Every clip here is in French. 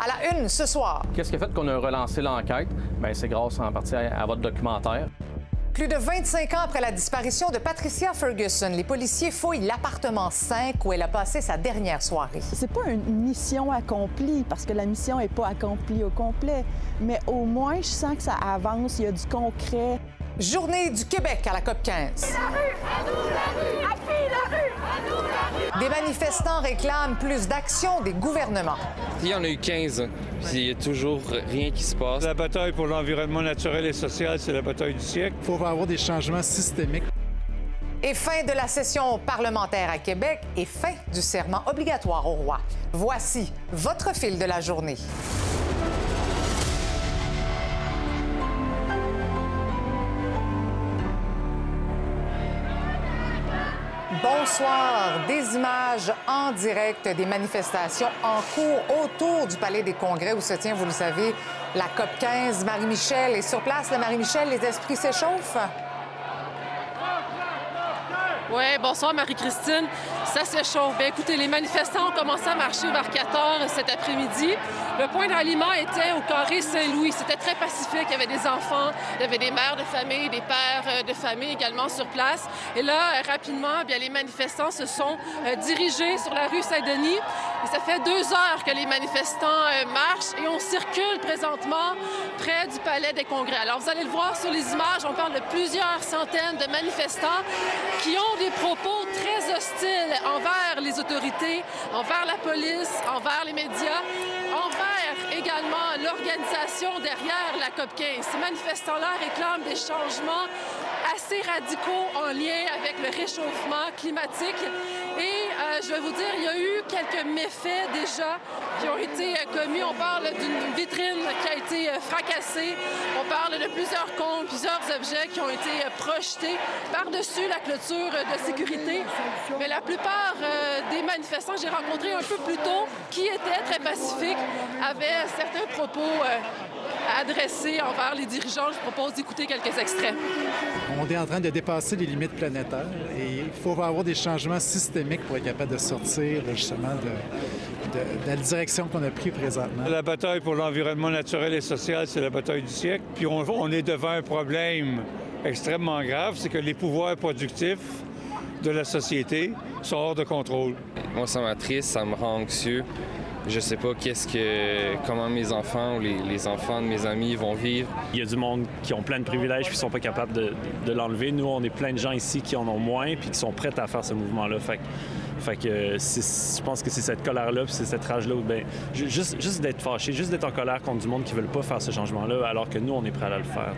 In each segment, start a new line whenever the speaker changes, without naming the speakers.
À la une ce soir.
Qu'est-ce qui a fait qu'on a relancé l'enquête? Bien, c'est grâce en partie à, à votre documentaire.
Plus de 25 ans après la disparition de Patricia Ferguson, les policiers fouillent l'appartement 5 où elle a passé sa dernière soirée.
C'est pas une mission accomplie parce que la mission n'est pas accomplie au complet, mais au moins je sens que ça avance, il y a du concret.
Journée du Québec à la COP 15. Des manifestants réclament plus d'action des gouvernements.
Il y en a eu 15, puis il n'y a toujours rien qui se passe.
La bataille pour l'environnement naturel et social, c'est la bataille du siècle.
Il faut avoir des changements systémiques.
Et fin de la session parlementaire à Québec et fin du serment obligatoire au roi. Voici votre fil de la journée. Bonsoir. Des images en direct des manifestations en cours autour du Palais des Congrès où se tient, vous le savez, la COP 15. Marie-Michel est sur place. Marie-Michel, les esprits s'échauffent?
Oui, bonsoir Marie-Christine. Ça s'échauffe. Bien, écoutez, les manifestants ont commencé à marcher vers 4 heures cet après-midi. Le point d'aliment était au carré Saint-Louis. C'était très pacifique. Il y avait des enfants, il y avait des mères de famille, des pères euh, de famille également sur place. Et là, euh, rapidement, bien, les manifestants se sont euh, dirigés sur la rue Saint-Denis. Et ça fait deux heures que les manifestants marchent et on circule présentement près du Palais des Congrès. Alors, vous allez le voir sur les images, on parle de plusieurs centaines de manifestants qui ont des propos très hostiles envers les autorités, envers la police, envers les médias, envers également l'organisation derrière la COP 15. Ces manifestants-là réclament des changements assez radicaux en lien avec le réchauffement climatique. Et euh, je vais vous dire, il y a eu quelques méfaits déjà qui ont été euh, commis. On parle d'une vitrine qui a été euh, fracassée. On parle de plusieurs comptes, plusieurs objets qui ont été projetés par-dessus la clôture de sécurité. Mais la plupart des manifestants que j'ai rencontrés un peu plus tôt, qui étaient très pacifiques, avaient certains propos adressés envers les dirigeants. Je propose d'écouter quelques extraits.
On est en train de dépasser les limites planétaires et il faut avoir des changements systémiques pour être capable de sortir justement de, de, de la direction qu'on a prise présentement.
La bataille pour l'environnement naturel et social, c'est la bataille du siècle. Puis on, on est devant un problème extrêmement grave, c'est que les pouvoirs productifs de la société sont hors de contrôle.
Moi, ça m'attriste, ça me rend anxieux. Je sais pas qu'est-ce que, comment mes enfants ou les, enfants de mes amis vont vivre.
Il y a du monde qui ont plein de privilèges puis sont pas capables de, l'enlever. Nous, on est plein de gens ici qui en ont moins puis qui sont prêts à faire ce mouvement-là. Fait, fait je pense que c'est cette colère-là puis c'est cette rage-là. Ben, juste, juste d'être fâché, juste d'être en colère contre du monde qui veulent pas faire ce changement-là alors que nous, on est prêts à le faire.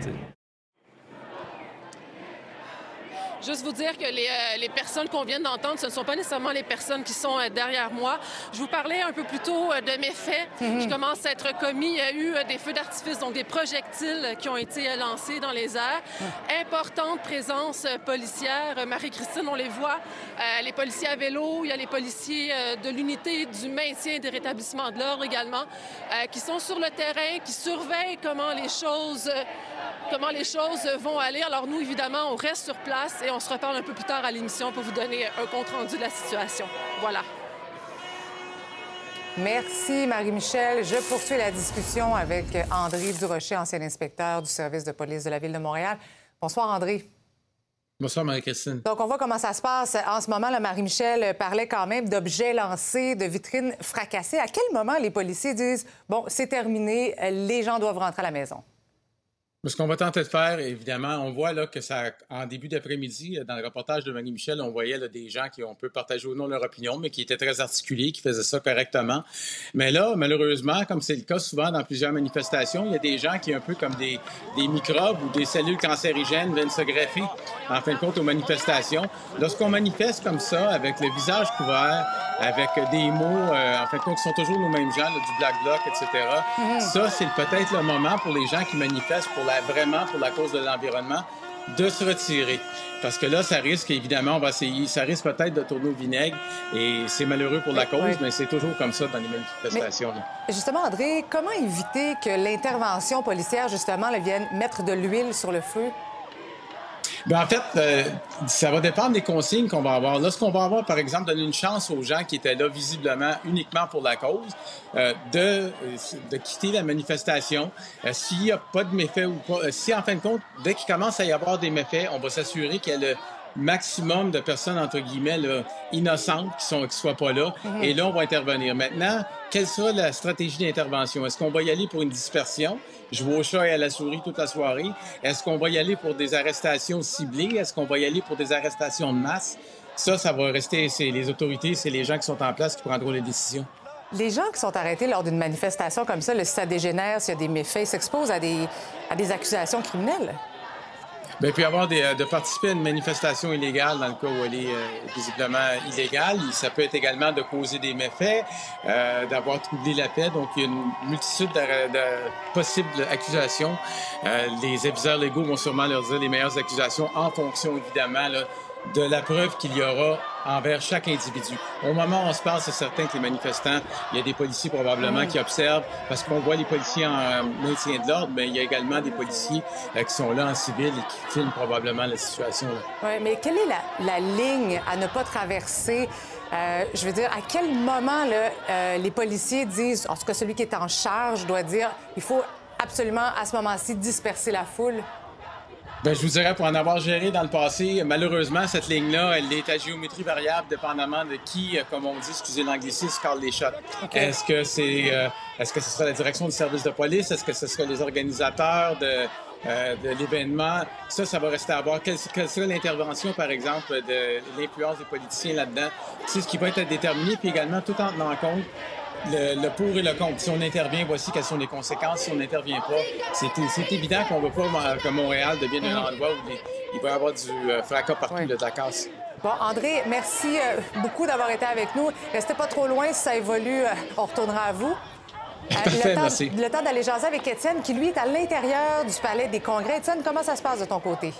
Juste vous dire que les, euh, les personnes qu'on vient d'entendre, ce ne sont pas nécessairement les personnes qui sont euh, derrière moi. Je vous parlais un peu plus tôt euh, de mes faits mm -hmm. qui commencent à être commis. Il y a eu des feux d'artifice, donc des projectiles qui ont été lancés dans les airs. Mm. Importante présence policière. Marie-Christine, on les voit. les policiers à vélo, il y a les policiers de l'unité du maintien et des rétablissements de l'ordre également, qui sont sur le terrain, qui surveillent comment les choses comment les choses vont aller. Alors nous, évidemment, on reste sur place et on se reparle un peu plus tard à l'émission pour vous donner un compte-rendu de la situation. Voilà.
Merci, Marie-Michel. Je poursuis la discussion avec André Durocher, ancien inspecteur du service de police de la Ville de Montréal. Bonsoir, André.
Bonsoir, Marie-Christine.
Donc, on voit comment ça se passe. En ce moment, Marie-Michel parlait quand même d'objets lancés, de vitrines fracassées. À quel moment les policiers disent, bon, c'est terminé, les gens doivent rentrer à la maison?
Ce qu'on va tenter de faire, évidemment, on voit là, que ça, en début d'après-midi, dans le reportage de Marie-Michel, on voyait là, des gens qui, on peut partager ou non leur opinion, mais qui étaient très articulés, qui faisaient ça correctement. Mais là, malheureusement, comme c'est le cas souvent dans plusieurs manifestations, il y a des gens qui, un peu comme des, des microbes ou des cellules cancérigènes, viennent se greffer, en fin de compte, aux manifestations. Lorsqu'on manifeste comme ça, avec le visage couvert, avec des mots, euh, en fin de compte, qui sont toujours nos mêmes gens, là, du Black Bloc, etc., mm -hmm. ça, c'est peut-être le moment pour les gens qui manifestent pour la vraiment pour la cause de l'environnement, de se retirer. Parce que là, ça risque, évidemment, on va essayer, ça risque peut-être de tourner au vinaigre et c'est malheureux pour la cause, oui. mais c'est toujours comme ça dans les manifestations.
Mais, justement, André, comment éviter que l'intervention policière, justement, vienne mettre de l'huile sur le feu?
Bien, en fait, euh, ça va dépendre des consignes qu'on va avoir. Lorsqu'on va avoir, par exemple, donné une chance aux gens qui étaient là visiblement uniquement pour la cause euh, de, de quitter la manifestation. Euh, s'il n'y a pas de méfaits ou pas, si en fin de compte, dès qu'il commence à y avoir des méfaits, on va s'assurer qu'il y maximum de personnes, entre guillemets, innocentes qui ne qui soient pas là. Mhm. Et là, on va intervenir. Maintenant, quelle sera la stratégie d'intervention? Est-ce qu'on va y aller pour une dispersion? Je vais au chat et à la souris toute la soirée. Est-ce qu'on va y aller pour des arrestations ciblées? Est-ce qu'on va y aller pour des arrestations de masse? Ça, ça va rester, c'est les autorités, c'est les gens qui sont en place qui prendront les décisions.
Les gens qui sont arrêtés lors d'une manifestation comme ça, le si ça dégénère, s'il y a des méfaits, s'exposent à des, à des accusations criminelles?
Bien, y avoir des, euh, de participer à une manifestation illégale dans le cas où elle est euh, visiblement illégale. Ça peut être également de causer des méfaits, euh, d'avoir troublé la paix. Donc, il y a une multitude de, de possibles accusations. Euh, les aviseurs légaux vont sûrement leur dire les meilleures accusations en fonction, évidemment, là, de la preuve qu'il y aura envers chaque individu. Au moment où on se parle, c'est certain que les manifestants, il y a des policiers probablement qui observent, parce qu'on voit les policiers en euh, maintien de l'ordre, mais il y a également des policiers euh, qui sont là en civil et qui filment probablement la situation.
Oui, mais quelle est la, ligne à ne pas traverser? Euh, je veux dire, à quel moment là, les policiers disent, en tout cas celui qui est en charge doit dire, il faut absolument à ce moment-ci disperser la foule?
Bien, je vous dirais, pour en avoir géré dans le passé, malheureusement, cette ligne-là, elle est à géométrie variable, dépendamment de qui, euh, comme on dit, excusez l'anglicisme, call les shots. Est-ce que c'est, euh, est-ce que ce sera la direction du service de police? Est-ce que ce sera les organisateurs de, euh, de l'événement? Ça, ça va rester à voir. Quelle, quelle sera l'intervention, par exemple, de l'influence des politiciens là-dedans? C'est ce qui va être déterminé, puis également tout en tenant compte le, pour et le contre. Si on intervient, voici quelles sont les conséquences. Si on n'intervient pas, c'est évident qu'on ne veut pas que Montréal devienne un endroit où il va y avoir du euh, fracas partout, de la casse.
Bon, André, merci euh, beaucoup d'avoir été avec nous. Restez pas trop loin. Si ça évolue, euh, on retournera à vous.
Parfait, le, merci.
le temps d'aller jaser avec Étienne, qui, lui, est à l'intérieur du Palais des Congrès. Étienne, comment ça se passe de ton côté?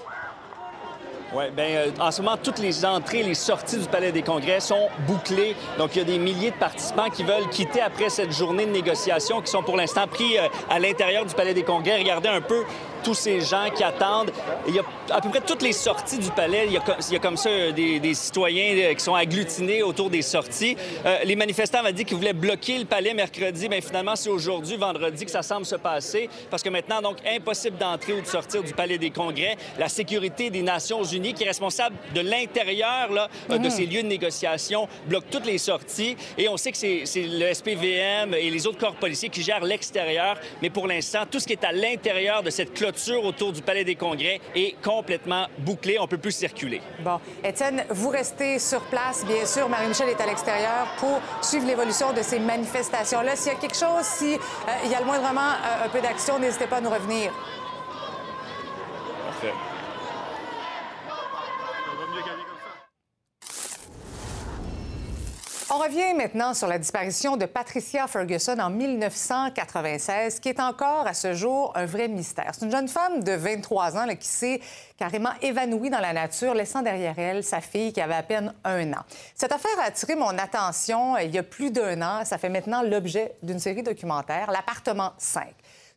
Oui, bien, euh, en ce moment, toutes les entrées, les sorties du Palais des Congrès sont bouclées. Donc, il y a des milliers de participants qui veulent quitter après cette journée de négociation, qui sont pour l'instant pris euh, à l'intérieur du Palais des Congrès. Regardez un peu tous ces gens qui attendent. Il y a à peu près toutes les sorties du palais. Il y a, comme ça euh, des, citoyens euh, qui sont agglutinés autour des sorties. Euh, les manifestants avaient dit qu'ils voulaient bloquer le palais mercredi. mais finalement, c'est aujourd'hui, vendredi, que ça semble se passer. Parce que maintenant, donc, impossible d'entrer ou de sortir du palais des congrès. La sécurité des Nations unies, qui est responsable de l'intérieur de mhm. ces lieux de négociation, bloque toutes les sorties. Et on sait que c'est le SPVM et les autres corps policiers qui gèrent l'extérieur. Mais pour l'instant, tout ce qui est à l'intérieur de cette clôture autour du Palais des Congrès est complètement bouclée. On ne peut plus circuler.
Bon. Étienne, vous restez sur place. Bien sûr, Marie-Michel est à l'extérieur pour suivre l'évolution de ces manifestations-là. S'il y a quelque chose, s'il euh, y a le moindrement euh, un peu d'action, n'hésitez pas à nous revenir. Parfait. On revient maintenant sur la disparition de Patricia Ferguson en 1996, qui est encore à ce jour un vrai mystère. C'est une jeune femme de 23 ans qui s'est carrément évanouie dans la nature, laissant derrière elle sa fille qui avait à peine un an. Cette affaire a attiré mon attention il y a plus d'un an. Ça fait maintenant l'objet d'une série documentaire, L'appartement 5.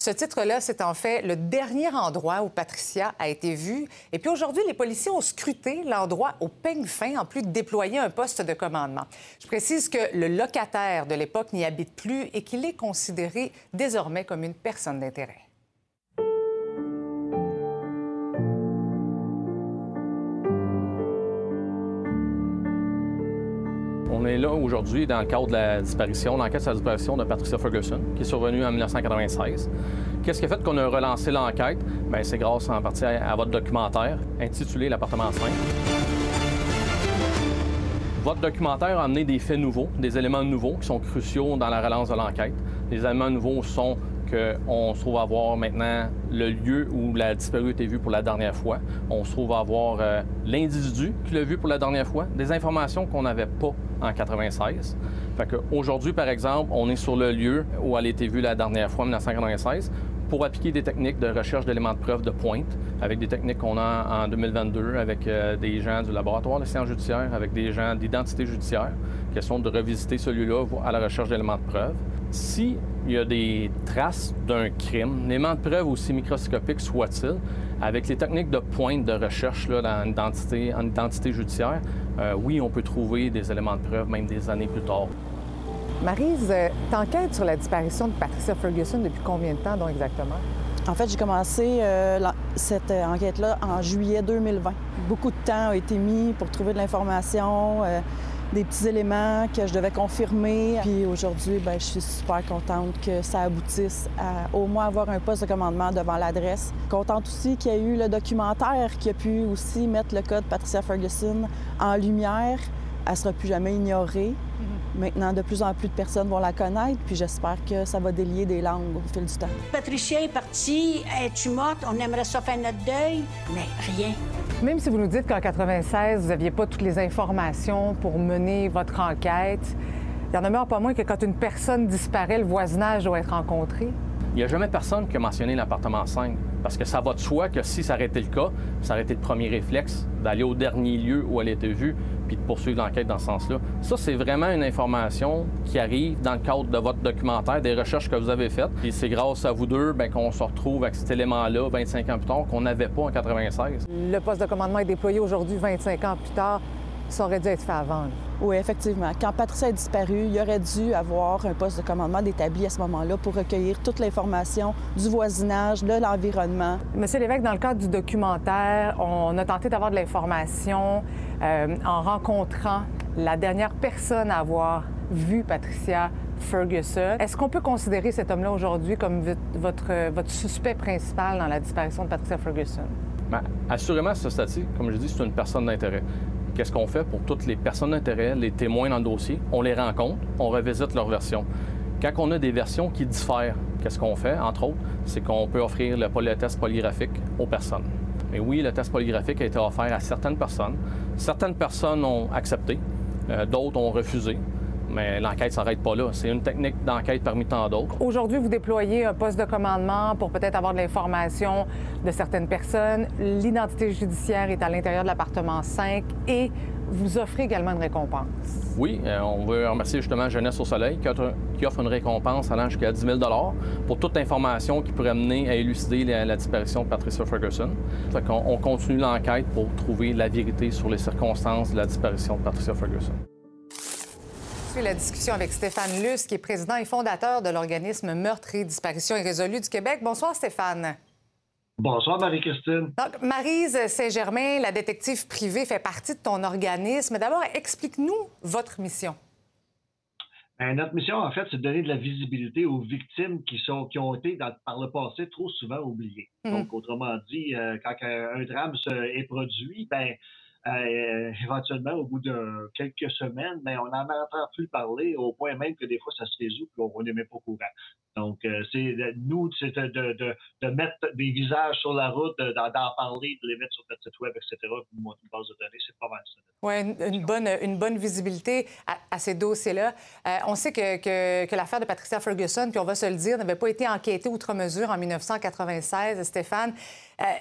Ce titre-là, c'est en fait le dernier endroit où Patricia a été vue. Et puis aujourd'hui, les policiers ont scruté l'endroit au peigne fin, en plus de déployer un poste de commandement. Je précise que le locataire de l'époque n'y habite plus et qu'il est considéré désormais comme une personne d'intérêt.
On est là aujourd'hui dans le cadre de la disparition, l'enquête sur la disparition de Patricia Ferguson, qui est survenue en 1996. Qu'est-ce qui a fait qu'on a relancé l'enquête? Bien, c'est grâce en partie à, votre documentaire intitulé L'appartement 5. Votre documentaire a amené des faits nouveaux, des éléments nouveaux qui sont cruciaux dans la relance de l'enquête. Les éléments nouveaux sont qu'on se trouve à voir maintenant le lieu où la disparue a été vue pour la dernière fois. On se trouve à voir euh, l'individu qui l'a vu pour la dernière fois, des informations qu'on n'avait pas en 96. Fait aujourd'hui, par exemple, on est sur le lieu où elle a été vue la dernière fois en 1996 pour appliquer des techniques de recherche d'éléments de preuve de pointe, avec des techniques qu'on a en 2022 avec euh, des gens du laboratoire de sciences judiciaires, avec des gens d'identité judiciaire, question de revisiter ce lieu-là à la recherche d'éléments de preuve. Si il y a des traces d'un crime, éléments de preuve aussi microscopiques soit-il, avec les techniques de pointe de recherche là, dans l'identité, en identité judiciaire, euh, oui, on peut trouver des éléments de preuve même des années plus tard.
Marise, euh, t'enquêtes sur la disparition de Patricia Ferguson depuis combien de temps, donc exactement?
En fait, j'ai commencé euh, cette enquête-là en juillet 2020. Beaucoup de temps a été mis pour trouver de l'information, des petits éléments que je devais confirmer. Puis aujourd'hui, ben, je suis super contente que ça aboutisse à au moins avoir un poste de commandement devant l'adresse. Contente aussi qu'il y ait eu le documentaire qui a pu aussi mettre le code Patricia Ferguson en lumière. Elle sera plus jamais ignorée. Mm-hmm. Maintenant, de plus en plus de personnes vont la connaître, puis j'espère que ça va délier des langues au fil du temps.
Patricia est partie, es-tu morte? On aimerait ça faire notre deuil, mais rien.
Même si vous nous dites qu'en 96, vous n'aviez pas toutes les informations pour mener votre enquête, il y en demeure pas moins que quand une personne disparaît, le voisinage doit être rencontré.
Il n'y a jamais personne qui a mentionné l'appartement 5, parce que ça va de soi que si ça aurait été le cas, ça aurait été le premier réflexe d'aller au dernier lieu où elle était vue, puis de poursuivre l'enquête dans ce sens-là. Ça, c'est vraiment une information qui arrive dans le cadre de votre documentaire, des recherches que vous avez faites. Et c'est grâce à vous deux ben, qu'on se retrouve avec cet élément-là 25 ans plus tard qu'on n'avait pas en 96.
Le poste de commandement est déployé aujourd'hui 25 ans plus tard. Ça aurait dû être fait avant.
Oui, effectivement. Quand Patricia a disparu, il aurait dû avoir un poste de commandement d'établi à ce moment-là pour recueillir toute l'information du voisinage, de l'environnement.
Monsieur l'évêque, dans le cadre du documentaire, on a tenté d'avoir de l'information euh, en rencontrant la dernière personne à avoir vu Patricia Ferguson. Est-ce qu'on peut considérer cet homme-là aujourd'hui comme votre, votre suspect principal dans la disparition de Patricia Ferguson?
Bien, assurément, ce statut, comme je dis, c'est une personne d'intérêt. Qu'est-ce qu'on fait pour toutes les personnes d'intérêt, les témoins dans le dossier? On les rencontre, on revisite leur version. Quand on a des versions qui diffèrent, qu'est-ce qu'on fait, entre autres? C'est qu'on peut offrir le, test polygraphique aux personnes. Mais oui, le test polygraphique a été offert à certaines personnes. Certaines personnes ont accepté, euh, d'autres ont refusé. Mais l'enquête ne s'arrête pas là. C'est une technique d'enquête parmi tant d'autres.
Aujourd'hui, vous déployez un poste de commandement pour peut-être avoir de l'information de certaines personnes. L'identité judiciaire est à l'intérieur de l'appartement 5 et vous offrez également une récompense.
Oui, euh, on veut remercier justement Jeunesse au Soleil qui offre une récompense allant jusqu'à 10 000 pour toute information qui pourrait mener à élucider la, disparition de Patricia Ferguson. on, on continue l'enquête pour trouver la vérité sur les circonstances de la disparition de Patricia Ferguson
la discussion avec Stéphane Luce, qui est président et fondateur de l'organisme Meurtre et Disparition irrésolue du Québec. Bonsoir, Stéphane.
Bonsoir, Marie-Christine.
Donc, Marise Saint-Germain, la détective privée, fait partie de ton organisme. D'abord, explique-nous votre mission.
Ben, notre mission, en fait, c'est de donner de la visibilité aux victimes qui, sont, qui ont été, par le passé, trop souvent oubliées. Mmh. Donc, autrement dit, euh, quand un drame est produit, ben, euh, éventuellement, au bout de quelques semaines, mais on n'en entend plus parler au point même que des fois, ça se résout et on n'est même pas au courant. Donc, euh, c'est nous, c'est de, de, de, mettre des visages sur la route, d'en parler, de les mettre sur notre site web, etc., une base de données, c'est pas mal ça.
Oui, une, bonne, une bonne visibilité à, ces dossiers-là. Euh, on sait que, que, que l'affaire de Patricia Ferguson, puis on va se le dire, n'avait pas été enquêtée outre mesure en 1996, Stéphane.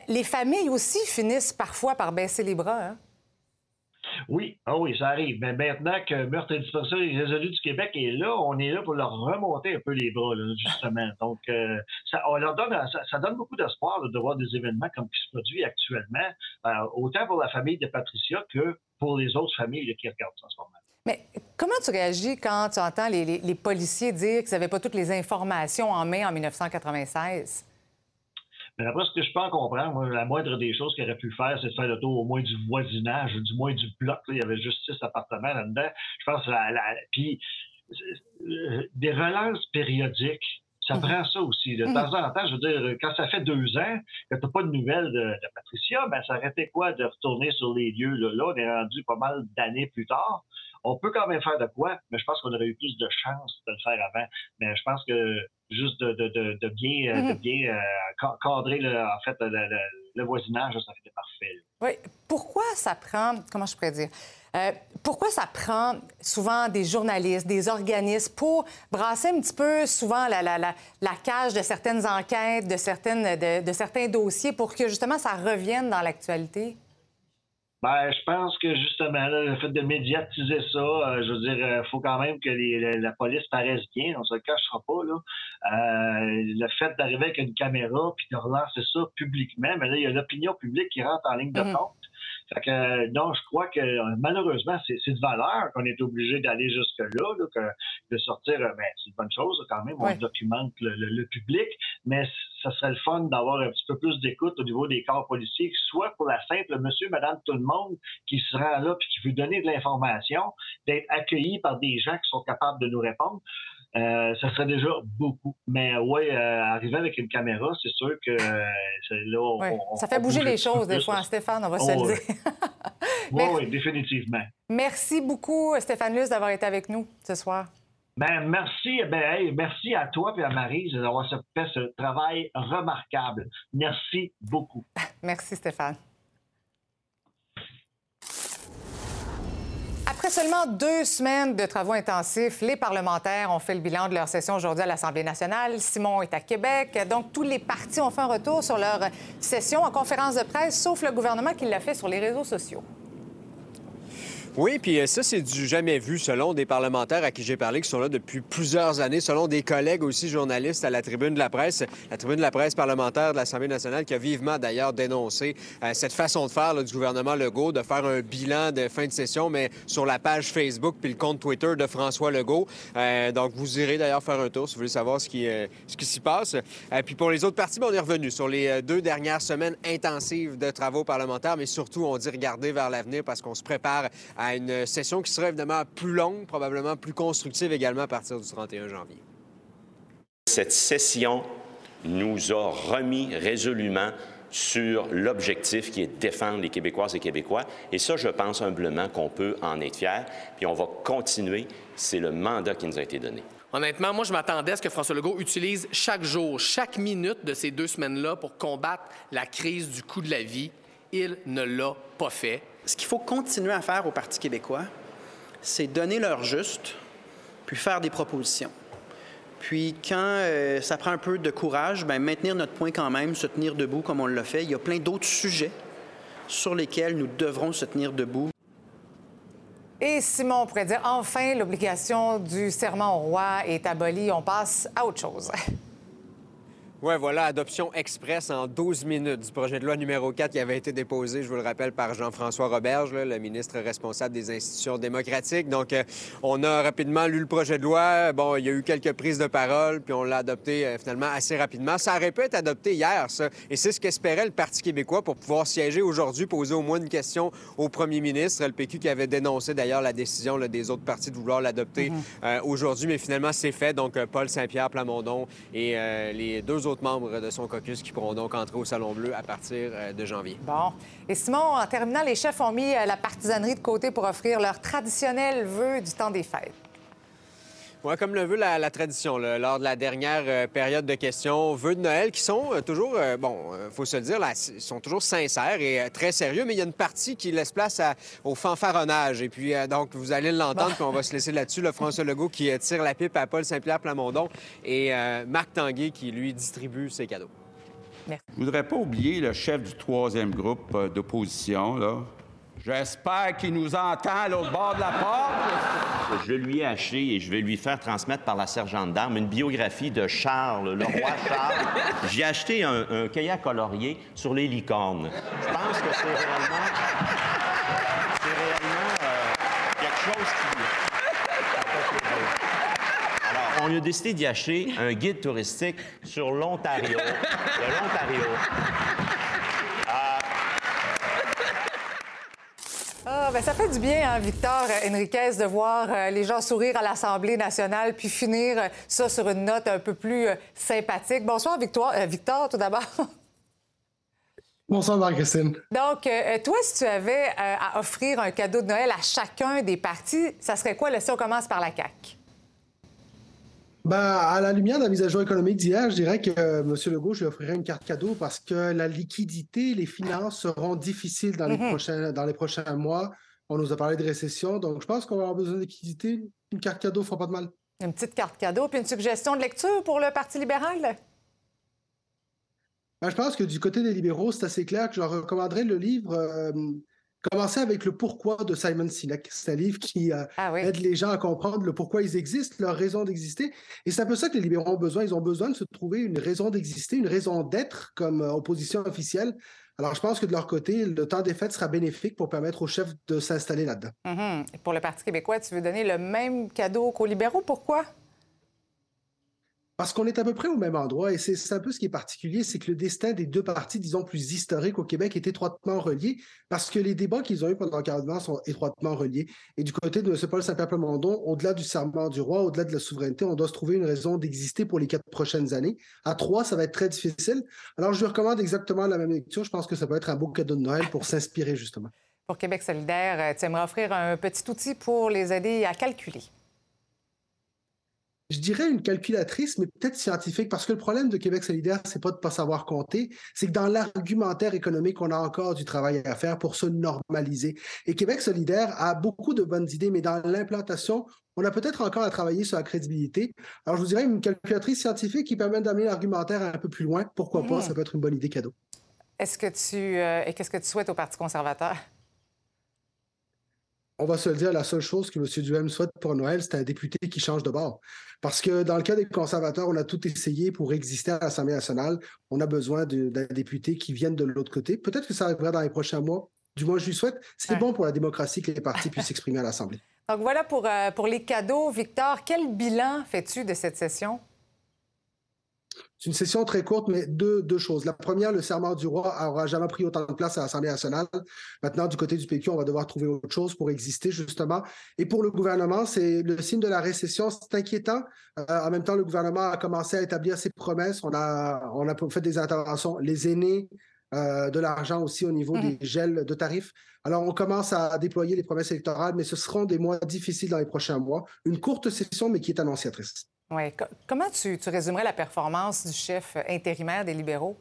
les familles aussi finissent parfois par baisser les bras. Hein?
Oui, ah oui, ça arrive. Mais maintenant que Meurtre et Dispersion résolu du Québec est là, on est là pour leur remonter un peu les bras, justement. Donc, euh, ça, on leur donne, ça, donne beaucoup d'espoir de voir des événements comme qui se produisent actuellement, euh, autant pour la famille de Patricia que pour les autres familles qui regardent ça en ce moment.
Mais comment tu réagis quand tu entends les, les policiers dire qu'ils n'avaient pas toutes les informations en main en 1996?
Mais après, ce que je peux en comprendre, la moindre des choses qu'il aurait pu faire, c'est de faire le tour au moins du voisinage, du moins du bloc. Il y avait juste six appartements là-dedans. Je pense, la, la, puis euh, des relances périodiques, ça mhm. prend ça aussi. De mhm. temps en temps, je veux dire, quand ça fait deux ans que tu pas de nouvelles de, Patricia, ben ça aurait quoi de retourner sur les lieux? Là, là on est rendu pas mal d'années plus tard. On peut quand même faire de quoi, mais je pense qu'on aurait eu plus de chance de le faire avant. Mais je pense que juste de, de, de, bien, de bien euh, mhm. cadrer le, en fait, le, voisinage, ça fait parfait.
Oui. Pourquoi ça prend, comment je pourrais dire, euh, pourquoi ça prend souvent des journalistes, des organismes pour brasser un petit peu souvent la, la, la, la cage de certaines enquêtes, de, certaines, de, de certains dossiers pour que justement ça revienne dans l'actualité?
Ben, je pense que justement, le fait de médiatiser ça, euh, je veux dire, il euh, faut quand même que la, police paraisse bien, on se le cachera pas. Là. Euh, le fait d'arriver avec une caméra puis de relancer ça publiquement, mais là, il y a l'opinion publique qui rentre en ligne de mhm. compte. Fait que, non, je crois que malheureusement, c'est de valeur qu'on est obligé d'aller jusque-là, que de sortir, ben, c'est une bonne chose quand même, on documente le, public, mais ça serait le fun d'avoir un petit peu plus d'écoute au niveau des corps policiers, soit pour la simple monsieur, madame, tout le monde qui se rend là puis qui veut donner de l'information, d'être accueilli par des gens qui sont capables de nous répondre. Euh, ça serait déjà beaucoup. Mais oui, euh, arriver avec une caméra, c'est sûr que euh, là,
Ça fait bouger les choses des fois, Stéphane, on va se le dire.
oui, oui, définitivement.
Merci beaucoup, Stéphane Luce, d'avoir été avec nous ce soir.
Ben, merci, ben, merci à toi et à Marie d'avoir fait ce travail remarquable. Merci beaucoup.
Merci, Stéphane. Après seulement deux semaines de travaux intensifs, les parlementaires ont fait le bilan de leur session aujourd'hui à l'Assemblée nationale. Simon est à Québec. Donc, tous les partis ont fait un retour sur leur session en conférence de presse, sauf le gouvernement qui l'a fait sur les réseaux sociaux.
Oui, puis euh, ça, c'est du jamais vu selon des parlementaires à qui j'ai parlé qui sont là depuis plusieurs années, selon des collègues aussi journalistes à la tribune de la presse, la tribune de la presse parlementaire de l'Assemblée nationale qui a vivement d'ailleurs dénoncé euh, cette façon de faire du gouvernement Legault, de faire un bilan de fin de session, mais sur la page Facebook puis le compte Twitter de François Legault. Euh, donc, vous irez d'ailleurs faire un tour si vous voulez savoir ce qui, qui s'y passe. puis pour les autres partis, ben, on est revenu sur les deux dernières semaines intensives de travaux parlementaires, mais surtout, on dit regarder vers l'avenir parce qu'on se prépare à à une session qui sera évidemment plus longue, probablement plus constructive également à partir du 31 janvier.
Cette session nous a remis résolument sur l'objectif qui est de défendre les Québécoises et Québécois. Et ça, je pense humblement qu'on peut en être fier. Puis on va continuer. C'est le mandat qui nous a été donné.
Honnêtement, moi, je m'attendais à ce que François Legault utilise chaque jour, chaque minute de ces deux semaines-là pour combattre la crise du coût de la vie. Il ne l'a pas fait.
Ce qu'il faut continuer à faire au Parti québécois, c'est donner leur juste, puis faire des propositions. Puis quand euh, ça prend un peu de courage, bien, maintenir notre point quand même, se tenir debout comme on l'a fait. Il y a plein d'autres sujets sur lesquels nous devrons se tenir debout.
Et Simon, on pourrait dire enfin l'obligation du serment au roi est abolie. On passe à autre chose.
Oui, voilà, adoption express en 12 minutes du projet de loi numéro 4 qui avait été déposé, je vous le rappelle, par Jean-François Roberge, le ministre responsable des institutions démocratiques. Donc, euh, on a rapidement lu le projet de loi. Bon, il y a eu quelques prises de parole, puis on l'a adopté euh, finalement assez rapidement. Ça aurait pu être adopté hier, ça. Et c'est ce qu'espérait le Parti québécois pour pouvoir siéger aujourd'hui, poser au moins une question au premier ministre, le PQ qui avait dénoncé d'ailleurs la décision des autres partis de vouloir l'adopter mhm. euh, aujourd'hui. Mais finalement, c'est fait. Donc, Paul Saint-Pierre Plamondon et les deux autres membres de son caucus qui pourront donc entrer au Salon Bleu à partir euh, de janvier.
Bon. Et Simon, en terminant, les chefs ont mis euh, la partisanerie de côté pour offrir leur traditionnel vœu du temps des fêtes.
Oui, comme le veut la, tradition, lors de la dernière euh, période de questions, vœux de Noël qui sont toujours, bon, il faut se le dire, là, sont toujours sincères et très sérieux, mais il y a une partie qui laisse place au fanfaronnage. Et puis, donc, vous allez l'entendre, puis on va se laisser là-dessus. Le François Legault qui tire la pipe à Paul Saint-Pierre Plamondon et Marc Tanguay qui, lui, distribue ses cadeaux.
Merci. Je voudrais pas oublier le chef du troisième groupe d'opposition, là, J'espère qu'il nous entend à l'autre bord de la porte.
Je lui ai acheté et je vais lui faire transmettre par la sergente d'armes une biographie de Charles, le roi Charles. J'ai acheté un, un kayak colorié sur les licornes. Je pense que c'est réellement, euh, quelque chose qui... Alors, on a décidé d'y acheter un guide touristique sur l'Ontario, l'Ontario.
Ben, ça fait du bien, hein, Victor Enriquez, de voir euh, les gens sourire à l'Assemblée nationale puis finir euh, ça sur une note un peu plus euh, sympathique. Bonsoir, Victor, Victor tout d'abord.
Bonsoir, Marie-Christine.
Donc, toi, si tu avais à offrir un cadeau de Noël à chacun des partis, ça serait quoi? Là, si on commence par la CAQ?
Ben, à la lumière de la mise à jour économique d'hier, je dirais que euh, M. Legault, je lui offrirais une carte cadeau parce que la liquidité, les finances seront difficiles dans, les, prochains, dans les prochains mois. On nous a parlé de récession, donc je pense qu'on va avoir besoin de liquidité. Une carte cadeau ne fera pas de mal.
Une petite carte cadeau, puis une suggestion de lecture pour le Parti libéral?
Ben, je pense que du côté des libéraux, c'est assez clair que je leur recommanderais le livre euh, Commencer avec le pourquoi de Simon Sinek. C'est un livre qui euh,
Ah
aide les gens à comprendre le pourquoi ils existent, leur raison d'exister. Et c'est un peu ça que les libéraux ont besoin. Ils ont besoin de se trouver une raison d'exister, une raison d'être comme euh, opposition officielle. Alors, je pense que de leur côté, le temps des fêtes sera bénéfique pour permettre aux chefs de s'installer là-dedans.
Mhm. Pour le Parti québécois, tu veux donner le même cadeau qu'aux libéraux? Pourquoi?
Parce qu'on est à peu près au même endroit et c'est un peu ce qui est particulier, c'est que le destin des deux partis, disons, plus historiques au Québec est étroitement relié parce que les débats qu'ils ont eus pendant 40 ans sont étroitement reliés. Et du côté de M. Paul Saint-Pierre Plamondon, au-delà du serment du roi, au-delà de la souveraineté, on doit se trouver une raison d'exister pour les quatre prochaines années. À trois, ça va être très difficile. Alors, je lui recommande exactement la même lecture. Je pense que ça peut être un beau cadeau de Noël pour s'inspirer, justement.
Pour Québec solidaire, euh, tu aimerais offrir un petit outil pour les aider à calculer.
Je dirais une calculatrice, mais peut-être scientifique, parce que le problème de Québec solidaire, c'est pas de pas savoir compter, c'est que dans l'argumentaire économique, on a encore du travail à faire pour se normaliser. Et Québec solidaire a beaucoup de bonnes idées, mais dans l'implantation, on a peut-être encore à travailler sur la crédibilité. Alors, je vous dirais une calculatrice scientifique qui permet d'amener l'argumentaire un peu plus loin. Pourquoi pas?
Mhm.
Ça peut être une bonne idée cadeau.
Est-ce que tu euh, et qu'est-ce que tu souhaites au Parti conservateur?
on va se le dire, la seule chose que M. Duhem souhaite pour Noël, c'est un député qui change de bord. Parce que dans le cas des conservateurs, on a tout essayé pour exister à l'Assemblée nationale. On a besoin d'un député qui vienne de l'autre côté. Peut-être que ça arrivera dans les prochains mois. Du moins, je lui souhaite. C'est bon pour la démocratie que les partis puissent s'exprimer à l'Assemblée.
Donc voilà pour, euh, pour les cadeaux. Victor, quel bilan fais-tu de cette session?
C'est une session très courte, mais deux, deux choses. La première, le serment du roi n'aura jamais pris autant de place à l'Assemblée nationale. Maintenant, du côté du PQ, on va devoir trouver autre chose pour exister, justement. Et pour le gouvernement, c'est le signe de la récession. C'est inquiétant. Euh, en même temps, le gouvernement a commencé à établir ses promesses. On a, on a fait des interventions. Les aînés, euh, de l'argent aussi au niveau des gels de tarifs. Alors, on commence à déployer les promesses électorales, mais ce seront des mois difficiles dans les prochains mois. Une courte session, mais qui est annonciatrice.
Comment tu, tu résumerais la performance du chef intérimaire des libéraux?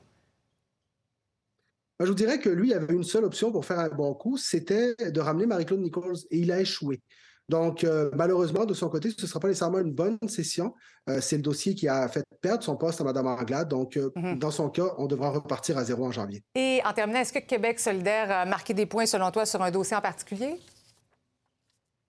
Je vous dirais que lui avait une seule option pour faire un bon coup, c'était de ramener Marie-Claude Nichols et il a échoué. Donc, euh, malheureusement, de son côté, ce ne sera pas nécessairement une bonne session. Euh, c'est le dossier qui a fait perdre son poste à Mme Anglade. Donc, euh, dans son cas, on devra repartir à zéro en janvier.
Et en terminant, est-ce que Québec solidaire a marqué des points, selon toi, sur un dossier en particulier?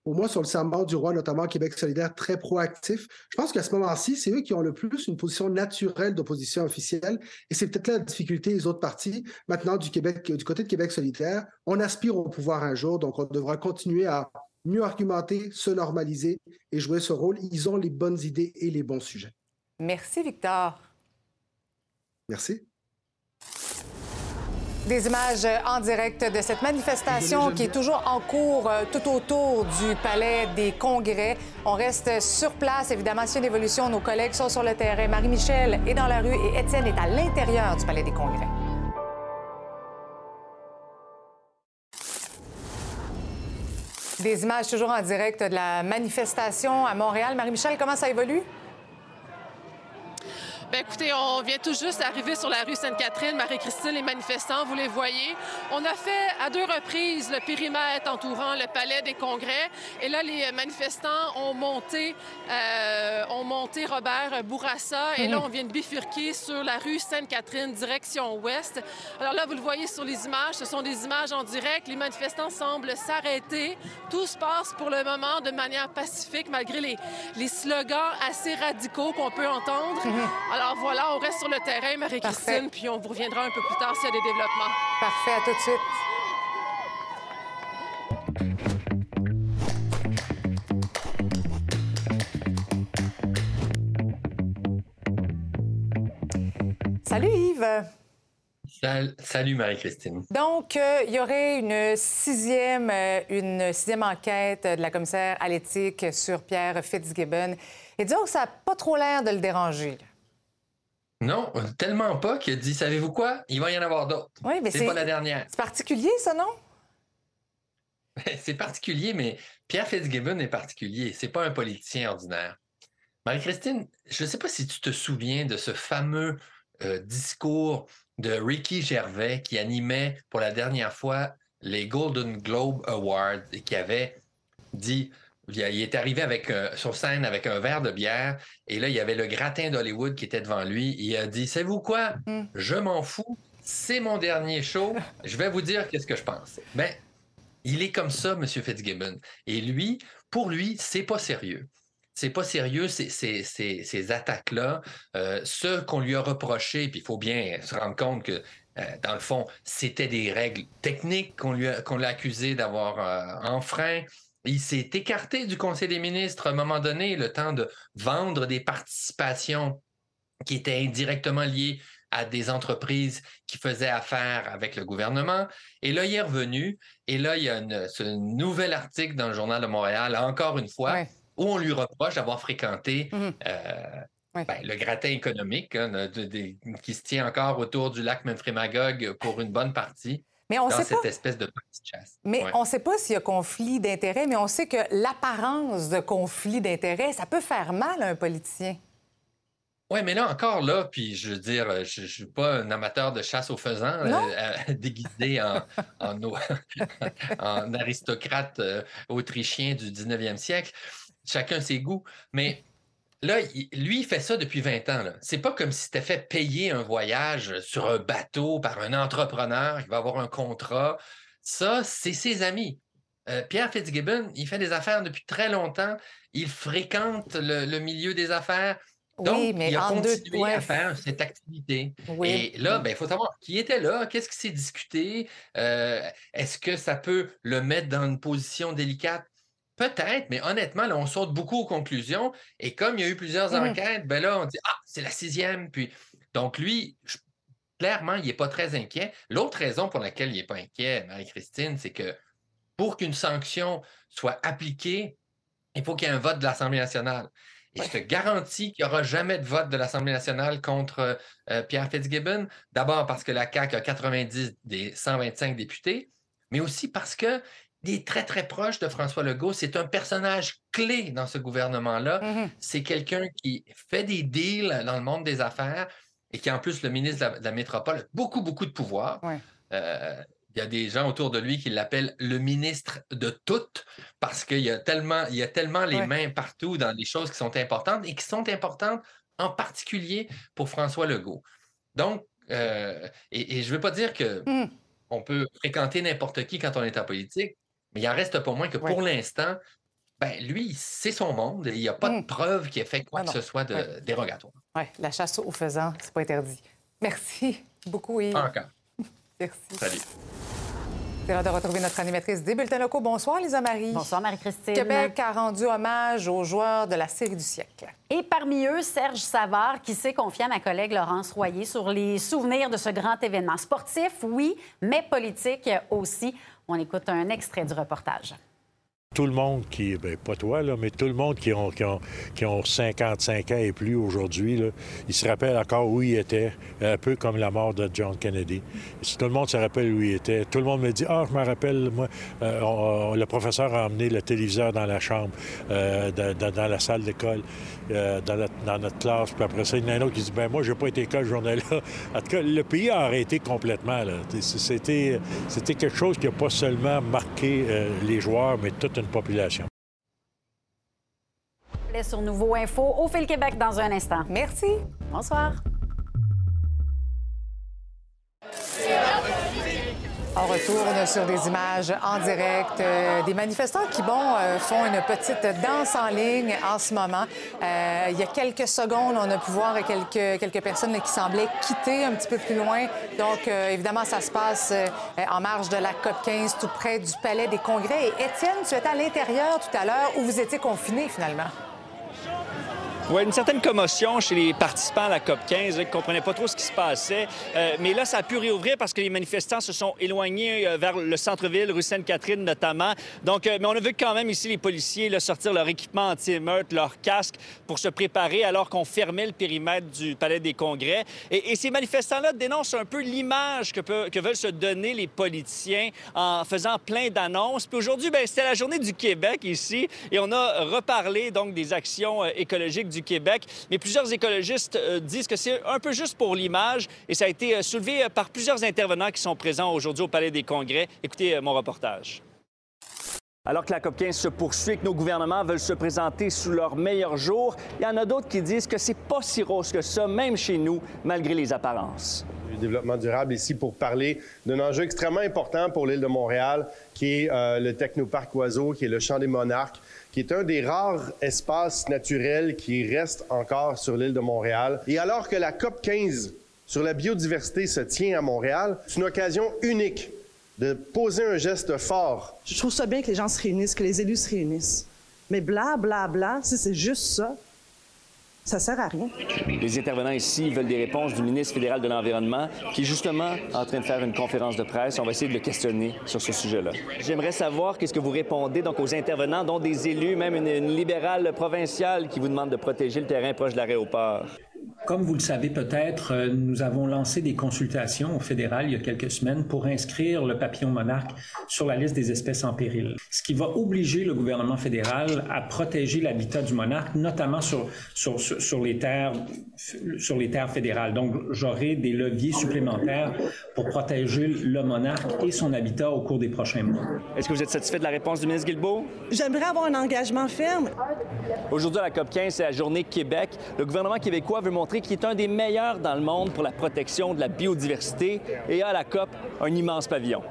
Pour moi, sur le serment du roi, notamment Québec solidaire, très proactif. Je pense qu'à ce moment-ci, c'est eux qui ont le plus une position naturelle d'opposition officielle. Et c'est peut-être là la difficulté des autres partis. Maintenant, du, Québec, du côté de Québec solidaire, on aspire au pouvoir un jour, donc on devra continuer à mieux argumenter, se normaliser et jouer ce rôle. Ils ont les bonnes idées et les bons sujets.
Merci, Victor.
Merci.
Des images en direct de cette manifestation qui est toujours en cours euh, tout autour du Palais des Congrès. On reste sur place. Évidemment, s'il y a une évolution, nos collègues sont sur le terrain. Marie-Michel est dans la rue et Étienne est à l'intérieur du Palais des Congrès. Des images toujours en direct de la manifestation à Montréal. Marie-Michel, comment ça évolue?
Bien, écoutez, on vient tout juste d'arriver sur la rue Sainte-Catherine. Marie-Christine, les manifestants, vous les voyez. On a fait à deux reprises le périmètre entourant le palais des congrès. Et là, les manifestants ont monté, euh, ont monté Robert Bourassa. Et là, on vient de bifurquer sur la rue Sainte-Catherine, direction ouest. Alors là, vous le voyez sur les images. Ce sont des images en direct. Les manifestants semblent s'arrêter. Tout se passe pour le moment de manière pacifique, malgré les, slogans assez radicaux qu'on peut entendre. voilà, on reste sur le terrain, Marie-Christine, puis on vous reviendra un peu plus tard s'il y a des développements.
Parfait, à tout de suite. Salut Yves.
Sal- Salut Marie-Christine.
Donc, euh, il y aurait une sixième, euh, une sixième enquête de la commissaire à l'éthique sur Pierre Fitzgibbon. Et disons que ça n'a pas trop l'air de le déranger.
Non, tellement pas qu'il a dit savez-vous quoi? Il va y en avoir d'autres.
Oui, mais
c'est pas la dernière.
C'est particulier, ça, non?
c'est particulier, mais Pierre Fitzgibbon est particulier. C'est pas un politicien ordinaire. Marie-Christine, je ne sais pas si tu te souviens de ce fameux euh, discours de Ricky Gervais qui animait pour la dernière fois les Golden Globe Awards et qui avait dit il est arrivé avec, euh, sur scène avec un verre de bière et là, il y avait le gratin d'Hollywood qui était devant lui. Il a dit Savez-vous quoi? Je m'en fous. C'est mon dernier show. Je vais vous dire qu'est-ce que je pense. Ben, Il est comme ça, M. Fitzgibbon. Et lui, pour lui, c'est pas sérieux. C'est pas sérieux, ces, ces, ces, ces attaques-là. Euh, ce qu'on lui a reproché, puis il faut bien se rendre compte que, euh, dans le fond, c'était des règles techniques qu'on lui a, qu'on l'a accusé d'avoir euh, enfreint. Il s'est écarté du Conseil des ministres à un moment donné, le temps de vendre des participations qui étaient indirectement liées à des entreprises qui faisaient affaire avec le gouvernement. Et là, il est revenu. Et là, il y a une, ce nouvel article dans le Journal de Montréal, encore une fois, où on lui reproche d'avoir fréquenté
Mhm.
euh, ben, le gratin économique hein, de- de- qui se tient encore autour du lac Memphremagog pour une bonne partie.
Mais on
dans
sait
cette
pas.
espèce de petite chasse.
Mais
Ouais.
on ne sait pas s'il y a conflit d'intérêts, mais on sait que l'apparence de conflit d'intérêts, ça peut faire mal à un politicien.
Oui, mais là encore, là, puis je veux dire, euh, je ne suis pas un amateur de chasse aux faisans euh, euh, déguisé en, en, au- en aristocrate euh, autrichien du 19e siècle. Chacun ses goûts. Mais là, lui, il fait ça depuis 20 ans. C'est pas comme si c'était fait payer un voyage sur un bateau par un entrepreneur qui va avoir un contrat. Ça, c'est ses amis. Euh, Pierre Fitzgibbon, il fait des affaires depuis très longtemps. Il fréquente le, le milieu des affaires. Donc,
Oui, mais
il a
en deux-
continué
ouais.
à faire cette activité.
Oui.
Et là, ben, il faut savoir qui était là, qu'est-ce qui s'est discuté, euh, est-ce que ça peut le mettre dans une position délicate? Peut-être, mais honnêtement, là, on saute beaucoup aux conclusions. Et comme il y a eu plusieurs
Mhm.
enquêtes, ben là, on dit Ah, c'est la sixième. Puis, donc, lui, je- clairement, il n'est pas très inquiet. L'autre raison pour laquelle il n'est pas inquiet, Marie-Christine, c'est que pour qu'une sanction soit appliquée, il faut qu'il y ait un vote de l'Assemblée nationale. Et je te garantis qu'il n'y aura jamais de vote de l'Assemblée nationale contre euh, Pierre Fitzgibbon. D'abord parce que la CAQ a 90 des 125 députés, mais aussi parce que il est très, très proche de François Legault. C'est un personnage clé dans ce gouvernement-là.
Mhm.
C'est quelqu'un qui fait des deals dans le monde des affaires et qui, en plus, le ministre de la, de la métropole, a beaucoup, beaucoup de pouvoir.
Ouais.
Euh, il y a des gens autour de lui qui l'appellent le ministre de tout parce qu'il y a tellement, il y a tellement les
Ouais.
mains partout dans les choses qui sont importantes et qui sont importantes en particulier pour François Legault. Donc, euh, et, et je ne veux pas dire que
Mhm.
on peut fréquenter n'importe qui quand on est en politique, mais il en reste pas moins que pour l'instant, ben, lui, c'est son monde et il n'y a pas de preuve qu'il ait fait quoi
Ah
que ce soit de
Ouais.
dérogatoire.
Oui, la chasse aux faisans, c'est pas interdit. Merci beaucoup, Yves.
Encore.
Merci.
Salut.
C'est l'heure de retrouver notre animatrice des bulletins locaux. Bonsoir, Lisa Marie.
Bonsoir, Marie-Christine.
Québec a rendu hommage aux joueurs de la série du siècle.
Et parmi eux, Serge Savard, qui s'est confié à ma collègue Laurence Royer sur les souvenirs de ce grand événement sportif, oui, mais politique aussi. On écoute un extrait du reportage.
Tout le monde qui, ben, pas toi, là, mais tout le monde qui ont, qui ont, qui ont 55 ans et plus aujourd'hui, là, il se rappelle encore où il était, un peu comme la mort de John Kennedy. Tout le monde se rappelle où il était, tout le monde me dit Ah, je me rappelle, moi, euh, le professeur a emmené le téléviseur dans la chambre, euh, dans la salle d'école, euh, dans, notre, classe. Puis après ça, il y en a un autre qui dit Ben, moi, j'ai pas été école journée-là. En tout cas, le pays a arrêté complètement. c'était quelque chose qui n'a pas seulement marqué euh, les joueurs, mais toute une population.
Sur Nouveau Info, au Fil Québec dans un instant.
Merci.
Bonsoir.
On retourne sur des images en direct euh, des manifestants qui, bon, euh, font une petite danse en ligne en ce moment. Euh, il y a quelques secondes, on a pu voir quelques, quelques personnes qui semblaient quitter un petit peu plus loin. Donc, euh, évidemment, ça se passe euh, en marge de la COP 15, tout près du Palais des Congrès. Et Étienne, tu étais à l'intérieur tout à l'heure où vous étiez confiné finalement.
Oui, une certaine commotion chez les participants à la COP 15 là, qui ne comprenaient pas trop ce qui se passait. Euh, mais là, ça a pu réouvrir parce que les manifestants se sont éloignés euh, vers le centre-ville, rue Sainte-Catherine notamment. Donc, euh, mais on a vu quand même ici les policiers là, sortir leur équipement anti-émeute, leurs casques pour se préparer alors qu'on fermait le périmètre du Palais des Congrès. Et, ces manifestants-là dénoncent un peu l'image que, veulent se donner les politiciens en faisant plein d'annonces. Puis aujourd'hui, ben, c'était la journée du Québec ici et on a reparlé donc des actions écologiques du Québec. Mais plusieurs écologistes euh, disent que c'est un peu juste pour l'image et ça a été euh, soulevé euh, par plusieurs intervenants qui sont présents aujourd'hui au Palais des Congrès. Écoutez mon reportage. Alors que la COP 15 se poursuit que nos gouvernements veulent se présenter sous leur meilleur jour, il y en a d'autres qui disent que c'est pas si rose que ça, même chez nous, malgré les apparences.
Du développement durable ici pour parler d'un enjeu extrêmement important pour l'île de Montréal, qui est euh, le Technoparc Oiseau, qui est le Champ des Monarques, qui est un des rares espaces naturels qui reste encore sur l'île de Montréal. Et alors que la COP 15 sur la biodiversité se tient à Montréal, c'est une occasion unique de poser un geste fort.
Je trouve ça bien que les gens se réunissent, que les élus se réunissent. Mais bla, bla, bla, si c'est juste ça, ça sert à rien.
Les intervenants ici veulent des réponses du ministre fédéral de l'Environnement, qui est justement en train de faire une conférence de presse. On va essayer de le questionner sur ce sujet-là. J'aimerais savoir qu'est-ce que vous répondez donc aux intervenants, dont des élus, même une, une libérale provinciale qui vous demande de protéger le terrain proche de l'aéroport.
Comme vous le savez peut-être, euh, nous avons lancé des consultations au fédéral il y a quelques semaines pour inscrire le papillon monarque sur la liste des espèces en péril, ce qui va obliger le gouvernement fédéral à protéger l'habitat du monarque, notamment sur, sur, sur, les terres sur les terres fédérales. Donc, j'aurai des leviers supplémentaires pour protéger le monarque et son habitat au cours des prochains mois.
Est-ce que vous êtes satisfait de la réponse du ministre Guilbeault?
J'aimerais avoir un engagement ferme.
Aujourd'hui, à la COP 15, c'est la journée Québec. Le gouvernement québécois veut montrer qu'il est un des meilleurs dans le monde pour la protection de la biodiversité et à la COP, un immense pavillon.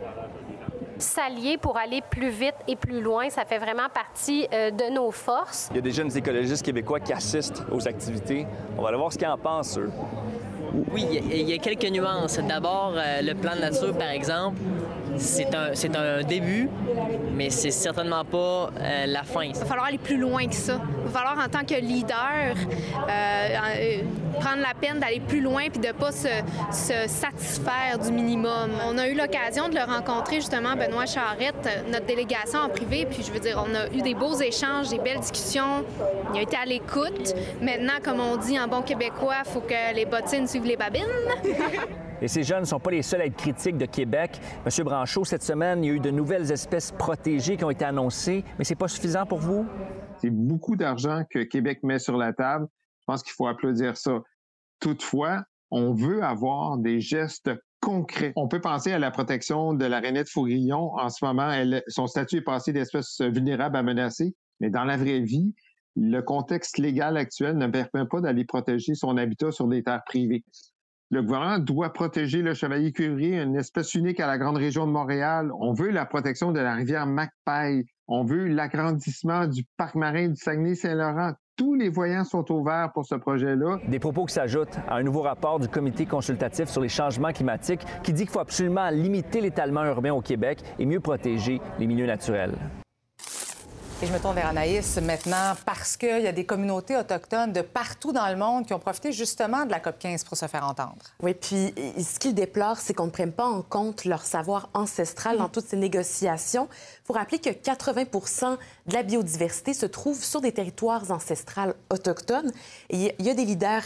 S'allier pour aller plus vite et plus loin, ça fait vraiment partie euh, de nos forces.
Il y a des jeunes écologistes québécois qui assistent aux activités. On va aller voir ce qu'ils en pensent, eux.
Oui, il y a quelques nuances. D'abord, euh, le plan de nature, par exemple, c'est un, un début, mais c'est certainement pas euh, la fin.
Il va falloir aller plus loin que ça. Il va falloir, en tant que leader, euh, euh, prendre la peine d'aller plus loin puis de pas se, se, satisfaire du minimum. On a eu l'occasion de le rencontrer, justement, Benoît Charette, notre délégation en privé, puis je veux dire, on a eu des beaux échanges, des belles discussions. Il a été à l'écoute. Maintenant, comme on dit en bon québécois, il faut que les bottines suivent les babines.
Et ces jeunes ne sont pas les seuls à être critiques de Québec. Monsieur Branchot, cette semaine, il y a eu de nouvelles espèces protégées qui ont été annoncées, mais c'est pas suffisant pour vous?
C'est beaucoup d'argent que Québec met sur la table. Je pense qu'il faut applaudir ça. Toutefois, on veut avoir des gestes concrets. On peut penser à la protection de la rainette Faugrillon. En ce moment, son statut est passé d'espèce vulnérable à menacée, mais dans la vraie vie, le contexte légal actuel ne permet pas d'aller protéger son habitat sur des terres privées. Le gouvernement doit protéger le chevalier cuivrier, une espèce unique à la grande région de Montréal. On veut la protection de la rivière Macpaille. On veut l'agrandissement du parc marin du Saguenay-Saint-Laurent. Tous les voyants sont ouverts pour ce projet-là.
Des propos qui s'ajoutent à un nouveau rapport du Comité consultatif sur les changements climatiques qui dit qu'il faut absolument limiter l'étalement urbain au Québec et mieux protéger les milieux naturels.
Et je me tourne vers Anaïs maintenant parce qu'il y a des communautés autochtones de partout dans le monde qui ont profité justement de la COP 15 pour se faire entendre.
Oui, puis ce qu'ils déplorent, c'est qu'on ne prenne pas en compte leur savoir ancestral dans toutes ces négociations. Il faut rappeler que 80% de la biodiversité se trouve sur des territoires ancestrales autochtones. Et il y a des leaders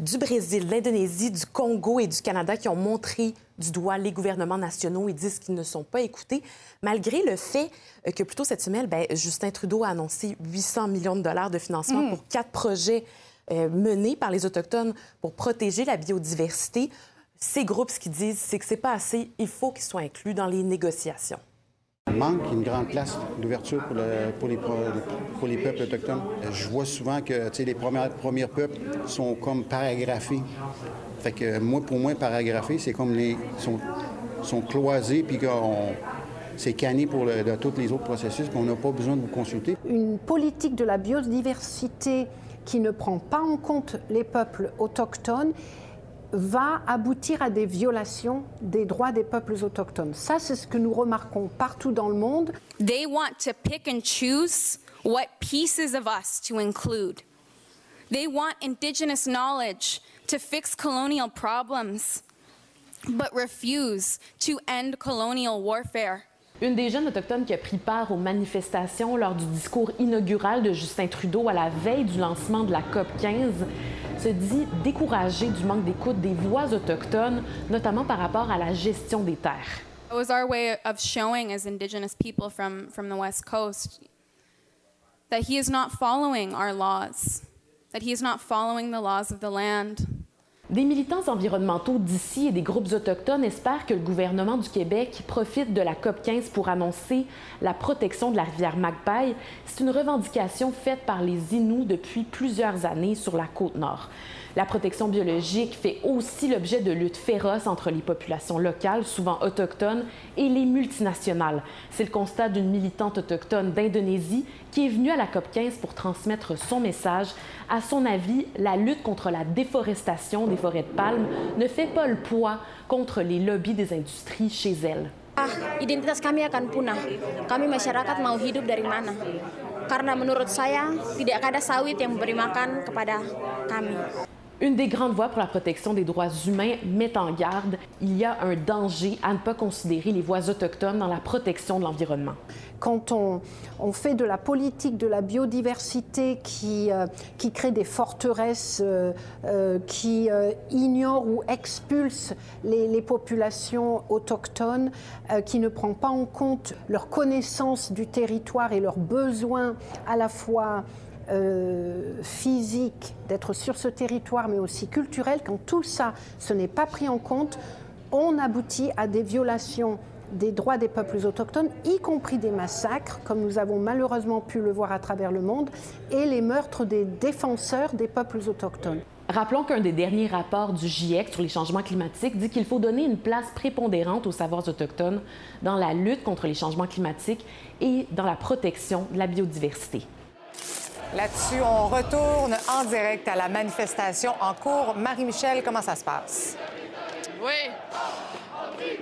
du Brésil, de l'Indonésie, du Congo et du Canada qui ont montré du doigt les gouvernements nationaux et disent qu'ils ne sont pas écoutés, malgré le fait que plus tôt cette semaine, bien, Justin Trudeau a annoncé 800 millions de dollars de financement
Mm.
pour quatre projets euh, menés par les Autochtones pour protéger la biodiversité. Ces groupes, ce qu'ils disent, c'est que c'est pas assez. Il faut qu'ils soient inclus dans les négociations.
Il manque une grande place d'ouverture pour, le- pour les, pro- pour les peuples autochtones. Je vois souvent que les premiers, premiers peuples sont comme paragraphés. Fait que moi, pour moi, paragraphés, c'est comme les sont, sont cloisés puis qu'on c'est canné pour le- de tous les autres processus, qu'on n'a pas besoin de vous consulter.
Une politique de la biodiversité qui ne prend pas en compte les peuples autochtones va aboutir à des violations des droits des peuples autochtones. Ça, c'est ce que nous remarquons partout dans le monde.
They want to pick and choose what pieces of us to include. They want indigenous knowledge to fix colonial problems, but refuse to end colonial warfare.
Une des jeunes autochtones qui a pris part aux manifestations lors du discours inaugural de Justin Trudeau à la veille du lancement de la COP 15 se dit découragée du manque d'écoute des voix autochtones, notamment par rapport à la gestion des terres.
It was our way of showing as Indigenous people from, from the West Coast that he is not following our laws, that he is not following the laws of the land.
Des militants environnementaux d'ici et des groupes autochtones espèrent que le gouvernement du Québec profite de la COP 15 pour annoncer la protection de la rivière Magpie. C'est une revendication faite par les Inuits depuis plusieurs années sur la côte nord. La protection biologique fait aussi l'objet de luttes féroces entre les populations locales, souvent autochtones, et les multinationales. C'est le constat d'une militante autochtone d'Indonésie qui est venue à la COP 15 pour transmettre son message. À son avis, la lutte contre la déforestation des forêts de palmes ne fait pas le poids contre les lobbies des industries chez elle.
Ah, identitas kami akan punah. Kami masyarakat mau hidup dari mana? Karena menurut saya tidak ada sawit yang memberi makan kepada kami.
Une des grandes voix pour la protection des droits humains met en garde il y a un danger à ne pas considérer les voix autochtones dans la protection de l'environnement.
Quand on, fait de la politique de la biodiversité qui, euh, qui crée des forteresses, euh, euh, qui ignore ou expulse les, populations autochtones, qui ne prend pas en compte leur connaissance du territoire et leurs besoins à la fois euh, physique d'être sur ce territoire, mais aussi culturel, quand tout ça, ce n'est pas pris en compte, on aboutit à des violations des droits des peuples autochtones, y compris des massacres, comme nous avons malheureusement pu le voir à travers le monde, et les meurtres des défenseurs des peuples autochtones.
Rappelons qu'un des derniers rapports du GIEC sur les changements climatiques dit qu'il faut donner une place prépondérante aux savoirs autochtones dans la lutte contre les changements climatiques et dans la protection de la biodiversité.
Là-dessus, on retourne en direct à la manifestation en cours. Marie-Michel, comment ça se passe?
Oui.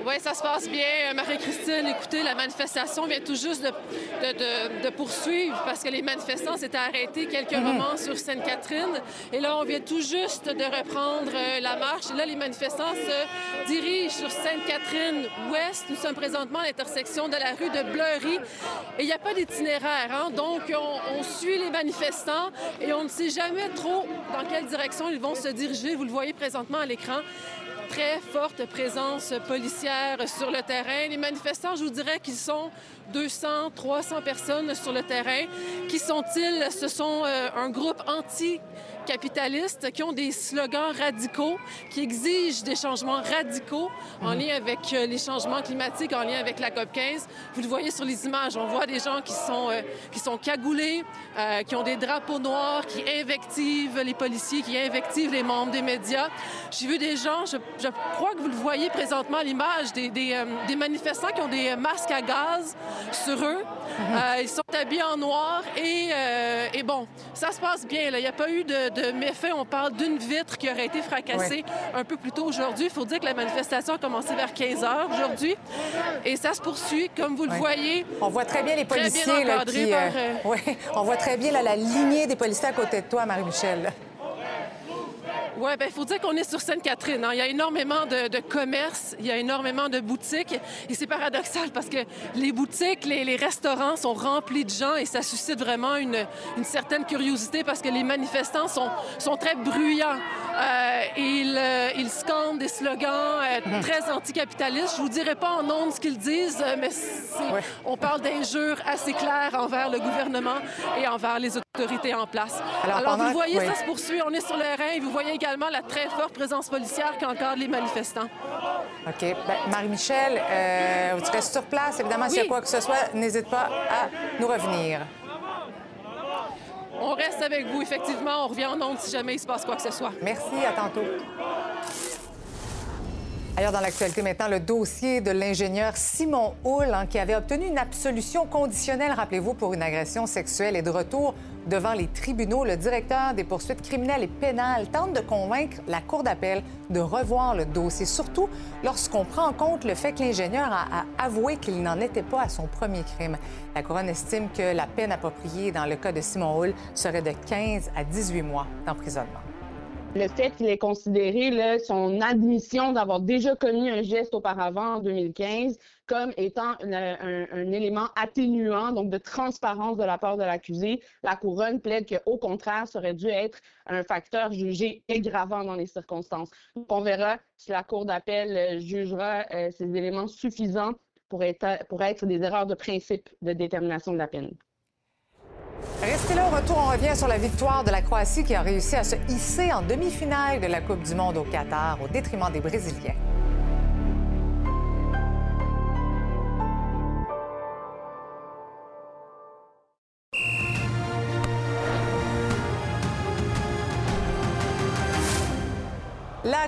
Oui, ça se passe bien. Marie-Christine, écoutez, la manifestation vient tout juste de, de, de, de poursuivre parce que les manifestants s'étaient arrêtés quelques
Mhm.
moments sur Sainte-Catherine. Et là, on vient tout juste de reprendre euh, la marche. Et là, les manifestants se dirigent sur Sainte-Catherine-Ouest. Nous sommes présentement à l'intersection de la rue de Bleury. Et il n'y a pas d'itinéraire, hein? donc on, on suit les manifestants et on ne sait jamais trop dans quelle direction ils vont se diriger. Vous le voyez présentement à l'écran très forte présence policière sur le terrain. Les manifestants, je vous dirais qu'ils sont 200, 300 personnes sur le terrain. Qui sont-ils? Ce sont euh, un groupe anti-capitaliste qui ont des slogans radicaux, qui exigent des changements radicaux en lien avec euh, les changements climatiques, en lien avec la COP 15. Vous le voyez sur les images, on voit des gens qui sont, euh, qui sont cagoulés, euh, qui ont des drapeaux noirs, qui invectivent les policiers, qui invectivent les membres des médias. J'ai vu des gens, je, crois que vous le voyez présentement à l'image, des, des, manifestants qui ont des masques à gaz sur eux. Ils sont habillés en noir et, et bon, ça se passe bien. Il n'y a pas eu de méfaits. On parle d'une vitre qui aurait été fracassée un peu plus tôt aujourd'hui. Il faut dire que la manifestation a commencé vers 15 heures aujourd'hui et ça se poursuit, comme vous le
Ouais.
voyez.
On voit très bien les
bien
policiers là, qui. euh,
euh,
ouais, on voit très bien là, la lignée des policiers à côté de toi, Marie-Michel.
Oui, il faut dire qu'on est sur Sainte-Catherine. hein. Il y a énormément de, de commerces, il y a énormément de boutiques. Et c'est paradoxal parce que les boutiques, les, les restaurants sont remplis de gens et ça suscite vraiment une, une certaine curiosité parce que les manifestants sont, sont très bruyants. Euh, ils, euh, ils scandent des slogans euh, très anticapitalistes. Je vous dirai pas en nombre ce qu'ils disent, mais on parle d'injures assez claires envers le gouvernement et envers les autorités en place.
Alors,
Alors,
pendant-
vous voyez,
oui.
ça se poursuit. On est sur le terrain et vous voyez également la très forte présence policière qui encadre les manifestants.
OK. Ben, Marie-Michel, euh, tu restes sur place. Évidemment, s'il y a
Oui.
quoi que ce soit, n'hésite pas à nous revenir.
On reste avec vous, effectivement. On revient en ondes si jamais il se passe quoi que ce soit.
Merci, à tantôt. Ailleurs dans l'actualité maintenant, le dossier de l'ingénieur Simon Hull, hein, qui avait obtenu une absolution conditionnelle, rappelez-vous, pour une agression sexuelle et de retour devant les tribunaux. Le directeur des poursuites criminelles et pénales tente de convaincre la Cour d'appel de revoir le dossier, surtout lorsqu'on prend en compte le fait que l'ingénieur a, a avoué qu'il n'en était pas à son premier crime. La Couronne estime que la peine appropriée dans le cas de Simon Hull serait de 15 à 18 mois d'emprisonnement.
Le fait qu'il ait considéré son admission d'avoir déjà commis un geste auparavant en 2015 comme étant une- un, élément atténuant, donc de transparence de la part de l'accusé, la couronne plaide qu'au contraire, ça aurait dû être un facteur jugé aggravant dans les circonstances. Donc, on verra si la Cour d'appel euh, jugera euh, ces éléments suffisants pour être des erreurs de principe de détermination de la peine.
Restez là au retour, on revient sur la victoire de la Croatie qui a réussi à se hisser en demi-finale de la Coupe du Monde au Qatar au détriment des Brésiliens.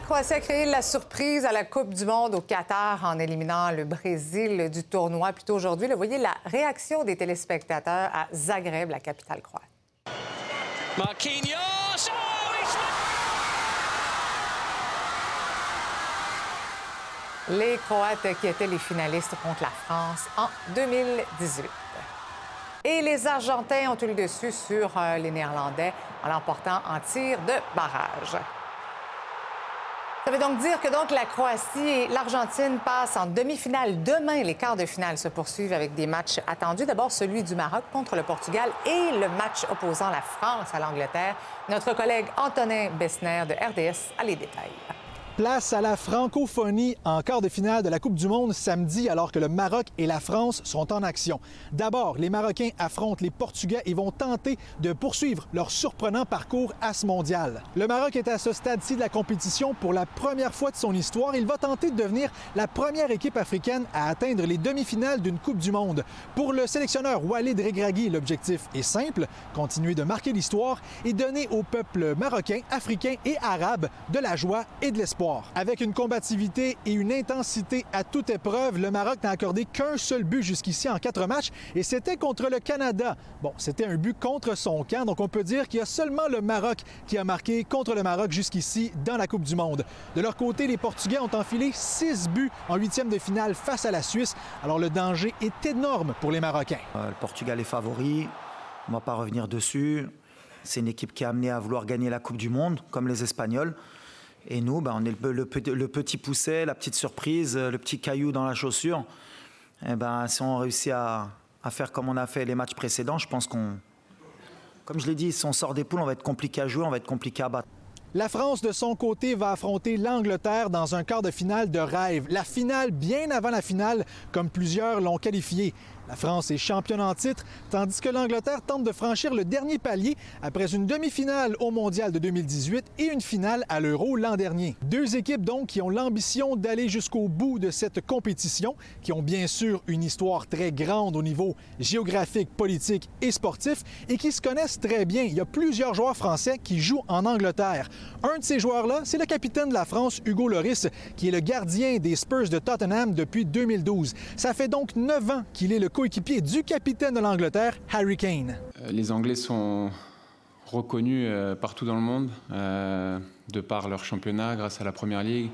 La Croatie a créé la surprise à la Coupe du Monde au Qatar en éliminant le Brésil du tournoi plus tôt aujourd'hui. Vous voyez la réaction des téléspectateurs à Zagreb, la capitale croate.
Marquinhos!
Les Croates qui étaient les finalistes contre la France en 2018. Et les Argentins ont eu le dessus sur euh, les Néerlandais en l'emportant en tir de barrage. Ça veut donc dire que donc la Croatie et l'Argentine passent en demi-finale. Demain, les quarts de finale se poursuivent avec des matchs attendus. D'abord, celui du Maroc contre le Portugal et le match opposant la France à l'Angleterre. Notre collègue Antonin Bessner de RDS a les détails.
Place à la francophonie en quart de finale de la Coupe du Monde samedi alors que le Maroc et la France sont en action. D'abord, les Marocains affrontent les Portugais et vont tenter de poursuivre leur surprenant parcours à ce mondial. Le Maroc est à ce stade-ci de la compétition pour la première fois de son histoire. Il va tenter de devenir la première équipe africaine à atteindre les demi-finales d'une Coupe du Monde. Pour le sélectionneur Walid Regragui, l'objectif est simple, continuer de marquer l'histoire et donner au peuple marocain, africain et arabe de la joie et de l'espoir. Avec une combativité et une intensité à toute épreuve, le Maroc n'a accordé qu'un seul but jusqu'ici en quatre matchs et c'était contre le Canada. Bon, c'était un but contre son camp, donc on peut dire qu'il y a seulement le Maroc qui a marqué contre le Maroc jusqu'ici dans la Coupe du Monde. De leur côté, les Portugais ont enfilé six buts en huitième de finale face à la Suisse. Alors le danger est énorme pour les Marocains.
Euh, le Portugal est favori, on ne va pas revenir dessus. C'est une équipe qui est amenée à vouloir gagner la Coupe du Monde, comme les Espagnols. Et nous, ben, on est le, petit pousset, la petite surprise, le petit caillou dans la chaussure. Et eh ben, si on réussit à, à, faire comme on a fait les matchs précédents, je pense qu'on, comme je l'ai dit, si on sort des poules, on va être compliqué à jouer, on va être compliqué à battre.
La France, de son côté, va affronter l'Angleterre dans un quart de finale de rêve. La finale bien avant la finale, comme plusieurs l'ont qualifié. La France est championne en titre, tandis que l'Angleterre tente de franchir le dernier palier après une demi-finale au Mondial de 2018 et une finale à l'Euro l'an dernier. Deux équipes donc qui ont l'ambition d'aller jusqu'au bout de cette compétition, qui ont bien sûr une histoire très grande au niveau géographique, politique et sportif et qui se connaissent très bien. Il y a plusieurs joueurs français qui jouent en Angleterre. Un de ces joueurs-là, c'est le capitaine de la France, Hugo Loris, qui est le gardien des Spurs de Tottenham depuis 2012. Ça fait donc neuf ans qu'il est le coéquipier du capitaine de l'Angleterre, Harry Kane.
Euh, les Anglais sont reconnus euh, partout dans le monde, euh, de par leur championnat, grâce à la Première Ligue,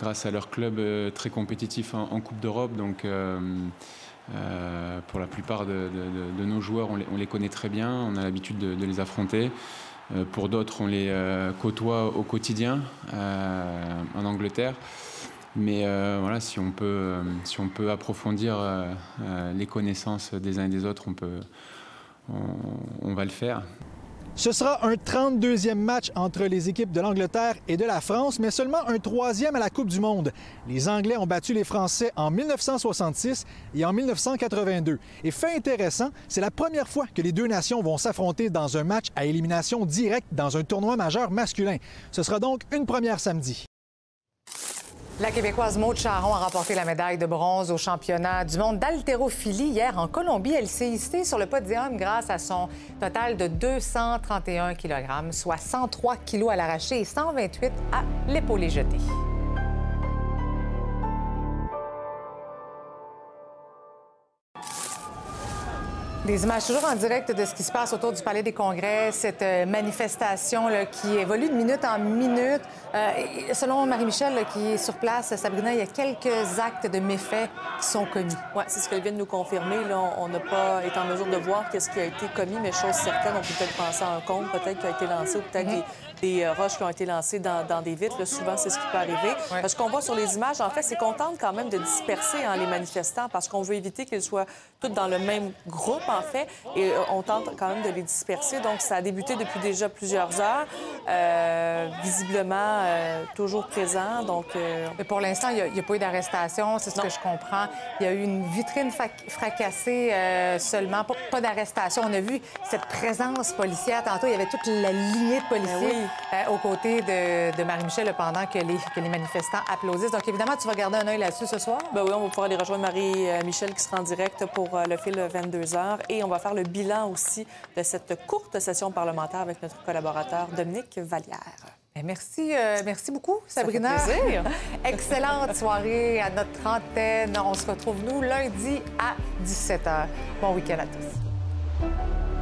grâce à leur club très compétitif en, Coupe d'Europe. Donc, pour la plupart de, nos joueurs, on les, connaît très bien, on a l'habitude de, les affronter. pour d'autres, on les côtoie au quotidien en Angleterre. Mais euh, voilà, si on peut, euh, si on peut approfondir euh, les connaissances des uns et des autres, on, peut, on, va le faire.
Ce sera un 32e match entre les équipes de l'Angleterre et de la France, mais seulement un troisième à la Coupe du Monde. Les Anglais ont battu les Français en 1966 et en 1982. Et fait intéressant, c'est la première fois que les deux nations vont s'affronter dans un match à élimination directe dans un tournoi majeur masculin. Ce sera donc une première samedi. La Québécoise Maud Charon a remporté la médaille de bronze au championnat du monde d'haltérophilie hier en Colombie. Elle s'est hissée sur le podium grâce à son total de 231 kg, soit 103 kg à l'arraché et 128 à l'épaulé jeté. Des images toujours en direct de ce qui se passe autour du Palais des Congrès, cette euh, manifestation qui évolue de minute en minute. Euh, selon Marie-Michel qui est sur place, Sabrina, il y a quelques actes de méfaits qui sont commis.
Oui, c'est ce qu'elle vient de nous confirmer. Là, on n'a pas été en mesure de voir qu'est-ce qui a été commis, mais chose certaine, on peut peut-être penser à un compte peut-être qui a été lancé ou peut-être mm-hmm. des roches qui ont été lancées dans, dans des vitres. Là, souvent, c'est ce qui peut arriver. Ce qu'on voit sur les images, en fait, c'est qu'on tente quand même de disperser hein, les manifestants parce qu'on veut éviter qu'ils soient tous dans le même groupe, en fait, et on tente quand même de les disperser. Donc, ça a débuté depuis déjà plusieurs heures, euh, visiblement euh, toujours présent. Donc, euh,
Mais pour l'instant, il n'y a, pas eu d'arrestation, c'est ce que je comprends. Il y a eu une vitrine fracassée seulement, pas, d'arrestation. On a vu cette présence policière. Tantôt, il y avait toute la lignée de policiers
Ben
aux côtés de, de Marie-Michel pendant que les, que les manifestants applaudissent. Donc, évidemment, tu vas garder un œil là-dessus ce soir?
Ben oui, on va pouvoir aller rejoindre Marie-Michel qui sera en direct pour le fil 22 h et on va faire le bilan aussi de cette courte session parlementaire avec notre collaborateur Dominique Vallière.
Ben, merci, euh, merci beaucoup, Sabrina.
Ça fait plaisir.
Excellente soirée à notre antenne. On se retrouve, nous, lundi à 17h. Bon week-end à tous.